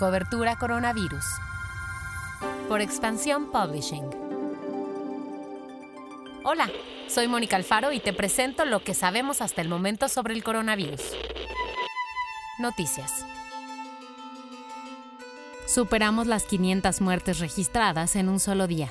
Cobertura Coronavirus. Por Expansión Publishing. Hola, soy Mónica Alfaro y te presento lo que sabemos hasta el momento sobre el coronavirus. Noticias. Superamos las 500 muertes registradas en un solo día.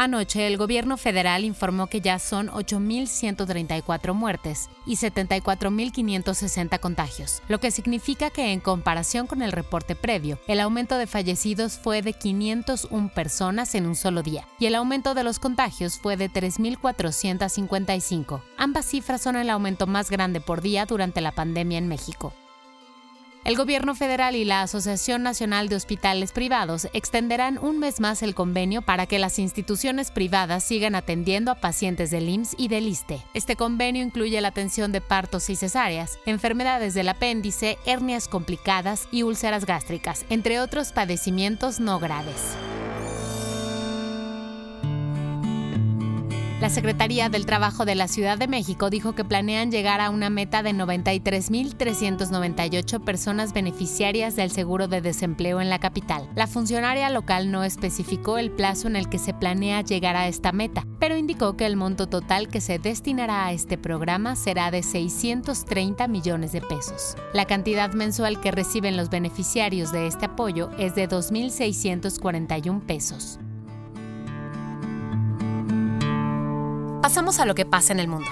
Anoche, el gobierno federal informó que ya son 8.134 muertes y 74.560 contagios, lo que significa que en comparación con el reporte previo, el aumento de fallecidos fue de 501 personas en un solo día y el aumento de los contagios fue de 3.455. Ambas cifras son el aumento más grande por día durante la pandemia en México. El gobierno federal y la Asociación Nacional de Hospitales Privados extenderán un mes más el convenio para que las instituciones privadas sigan atendiendo a pacientes del IMSS y del ISTE. Este convenio incluye la atención de partos y cesáreas, enfermedades del apéndice, hernias complicadas y úlceras gástricas, entre otros padecimientos no graves. La Secretaría del Trabajo de la Ciudad de México dijo que planean llegar a una meta de 93.398 personas beneficiarias del seguro de desempleo en la capital. La funcionaria local no especificó el plazo en el que se planea llegar a esta meta, pero indicó que el monto total que se destinará a este programa será de 630 millones de pesos. La cantidad mensual que reciben los beneficiarios de este apoyo es de 2.641 pesos. Pasamos a lo que pasa en el mundo.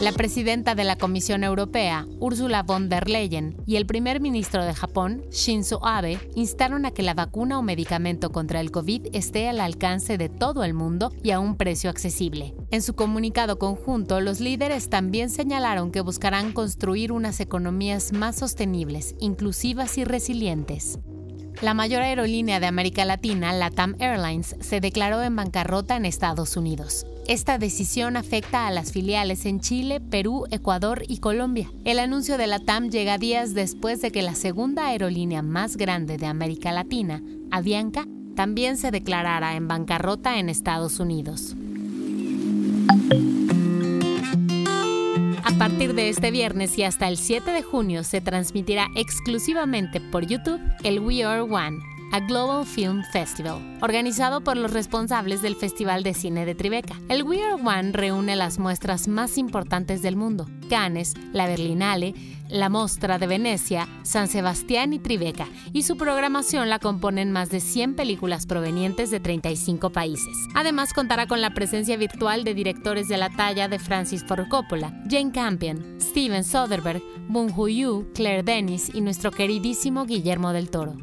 La presidenta de la Comisión Europea, Ursula von der Leyen, y el primer ministro de Japón, Shinzo Abe, instaron a que la vacuna o medicamento contra el COVID esté al alcance de todo el mundo y a un precio accesible. En su comunicado conjunto, los líderes también señalaron que buscarán construir unas economías más sostenibles, inclusivas y resilientes. La mayor aerolínea de América Latina, LATAM Airlines, se declaró en bancarrota en Estados Unidos. Esta decisión afecta a las filiales en Chile, Perú, Ecuador y Colombia. El anuncio de LATAM llega días después de que la segunda aerolínea más grande de América Latina, Avianca, también se declarara en bancarrota en Estados Unidos. A partir de este viernes y hasta el 7 de junio se transmitirá exclusivamente por YouTube el We Are One, a Global Film Festival, organizado por los responsables del Festival de Cine de Tribeca. El We Are One reúne las muestras más importantes del mundo, Cannes, la Berlinale, la Mostra de Venecia, San Sebastián y Tribeca, y su programación la componen más de 100 películas provenientes de 35 países. Además contará con la presencia virtual de directores de la talla de Francis Ford Coppola, Jane Campion, Steven Soderbergh, Bong Joon-ho, Claire Denis y nuestro queridísimo Guillermo del Toro.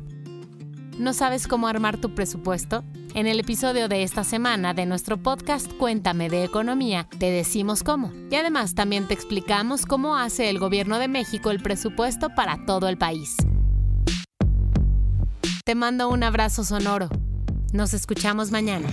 ¿No sabes cómo armar tu presupuesto? En el episodio de esta semana de nuestro podcast Cuéntame de Economía, te decimos cómo. Y además también te explicamos cómo hace el gobierno de México el presupuesto para todo el país. Te mando un abrazo sonoro. Nos escuchamos mañana.